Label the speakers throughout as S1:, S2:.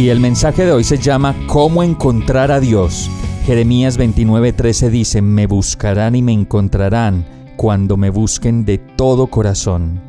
S1: Y el mensaje de hoy se llama ¿Cómo encontrar a Dios? Jeremías 29:13 dice, me buscarán y me encontrarán cuando me busquen de todo corazón.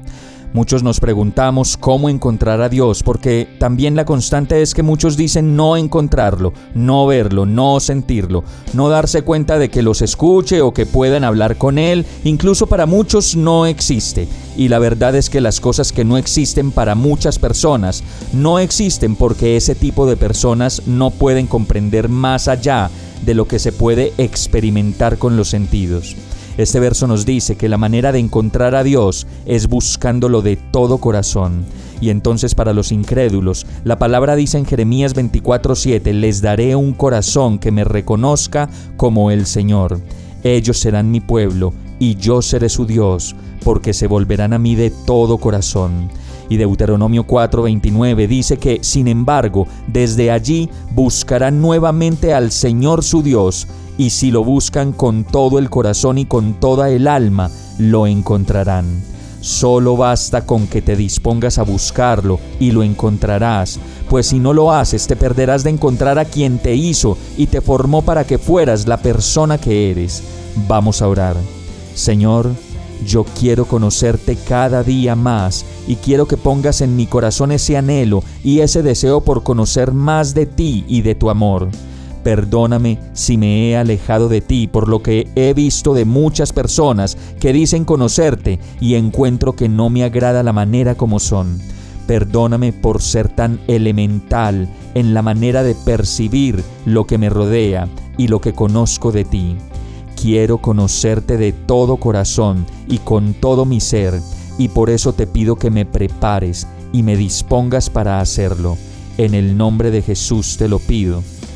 S1: Muchos nos preguntamos cómo encontrar a Dios, porque también la constante es que muchos dicen no encontrarlo, no verlo, no sentirlo, no darse cuenta de que los escuche o que puedan hablar con Él, incluso para muchos no existe. Y la verdad es que las cosas que no existen para muchas personas no existen porque ese tipo de personas no pueden comprender más allá de lo que se puede experimentar con los sentidos. Este verso nos dice que la manera de encontrar a Dios es buscándolo de todo corazón. Y entonces para los incrédulos, la palabra dice en Jeremías 24:7, les daré un corazón que me reconozca como el Señor. Ellos serán mi pueblo y yo seré su Dios, porque se volverán a mí de todo corazón. Y Deuteronomio 4:29 dice que, sin embargo, desde allí buscarán nuevamente al Señor su Dios, y si lo buscan con todo el corazón y con toda el alma, lo encontrarán. Solo basta con que te dispongas a buscarlo y lo encontrarás, pues si no lo haces te perderás de encontrar a quien te hizo y te formó para que fueras la persona que eres. Vamos a orar. Señor, yo quiero conocerte cada día más y quiero que pongas en mi corazón ese anhelo y ese deseo por conocer más de ti y de tu amor. Perdóname si me he alejado de ti por lo que he visto de muchas personas que dicen conocerte y encuentro que no me agrada la manera como son. Perdóname por ser tan elemental en la manera de percibir lo que me rodea y lo que conozco de ti. Quiero conocerte de todo corazón y con todo mi ser, y por eso te pido que me prepares y me dispongas para hacerlo. En el nombre de Jesús te lo pido.